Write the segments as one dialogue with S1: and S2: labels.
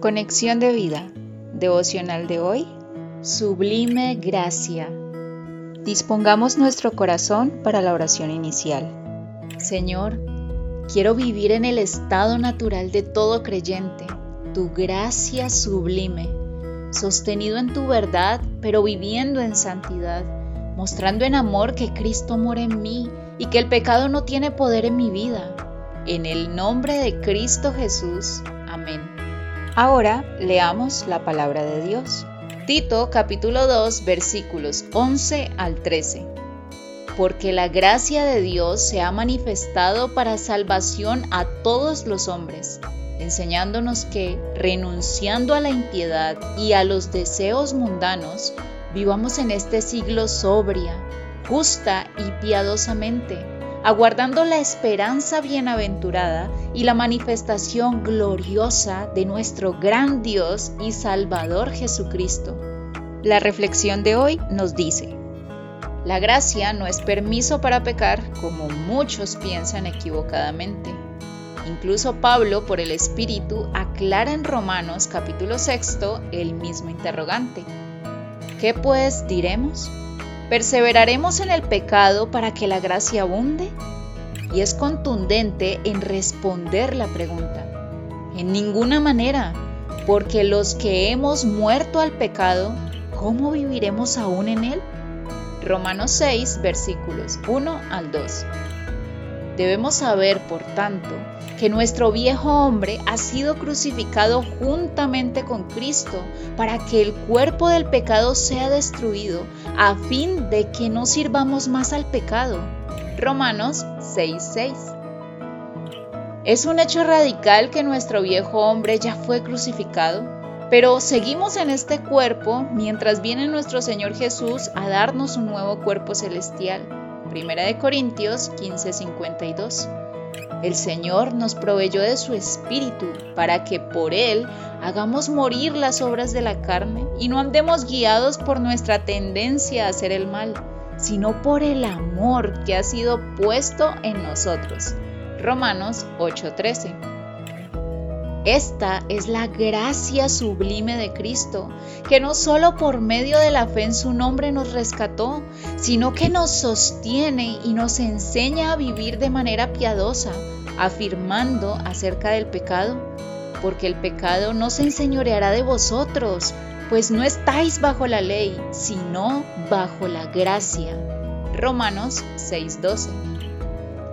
S1: Conexión de vida. Devocional de hoy. Sublime gracia. Dispongamos nuestro corazón para la oración inicial. Señor, quiero vivir en el estado natural de todo creyente, tu gracia sublime, sostenido en tu verdad, pero viviendo en santidad, mostrando en amor que Cristo mora en mí y que el pecado no tiene poder en mi vida. En el nombre de Cristo Jesús. Amén. Ahora leamos la palabra de Dios. Tito capítulo 2 versículos 11 al 13. Porque la gracia de Dios se ha manifestado para salvación a todos los hombres, enseñándonos que, renunciando a la impiedad y a los deseos mundanos, vivamos en este siglo sobria, justa y piadosamente aguardando la esperanza bienaventurada y la manifestación gloriosa de nuestro gran Dios y Salvador Jesucristo. La reflexión de hoy nos dice, la gracia no es permiso para pecar como muchos piensan equivocadamente. Incluso Pablo, por el Espíritu, aclara en Romanos capítulo 6 el mismo interrogante. ¿Qué pues diremos? ¿Perseveraremos en el pecado para que la gracia abunde? Y es contundente en responder la pregunta. En ninguna manera, porque los que hemos muerto al pecado, ¿cómo viviremos aún en él? Romanos 6, versículos 1 al 2. Debemos saber, por tanto, que nuestro viejo hombre ha sido crucificado juntamente con Cristo para que el cuerpo del pecado sea destruido, a fin de que no sirvamos más al pecado. Romanos 6:6. Es un hecho radical que nuestro viejo hombre ya fue crucificado, pero seguimos en este cuerpo mientras viene nuestro Señor Jesús a darnos un nuevo cuerpo celestial. Primera de Corintios 15:52. El Señor nos proveyó de su Espíritu para que por Él hagamos morir las obras de la carne y no andemos guiados por nuestra tendencia a hacer el mal, sino por el amor que ha sido puesto en nosotros. Romanos 8:13 esta es la gracia sublime de Cristo, que no solo por medio de la fe en su nombre nos rescató, sino que nos sostiene y nos enseña a vivir de manera piadosa, afirmando acerca del pecado, porque el pecado no se enseñoreará de vosotros, pues no estáis bajo la ley, sino bajo la gracia. Romanos 6:12.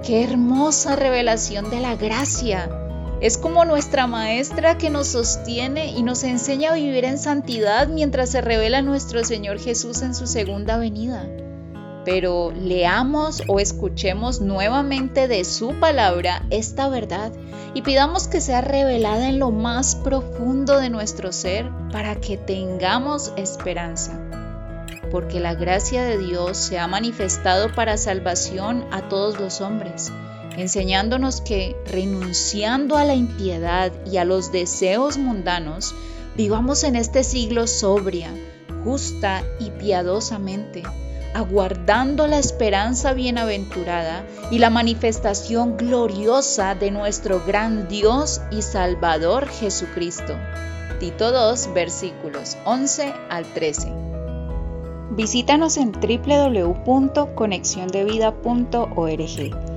S1: Qué hermosa revelación de la gracia es como nuestra maestra que nos sostiene y nos enseña a vivir en santidad mientras se revela nuestro Señor Jesús en su segunda venida. Pero leamos o escuchemos nuevamente de su palabra esta verdad y pidamos que sea revelada en lo más profundo de nuestro ser para que tengamos esperanza. Porque la gracia de Dios se ha manifestado para salvación a todos los hombres enseñándonos que renunciando a la impiedad y a los deseos mundanos, vivamos en este siglo sobria, justa y piadosamente, aguardando la esperanza bienaventurada y la manifestación gloriosa de nuestro gran Dios y Salvador Jesucristo. Tito 2, versículos 11 al 13. Visítanos en www.conexiondevida.org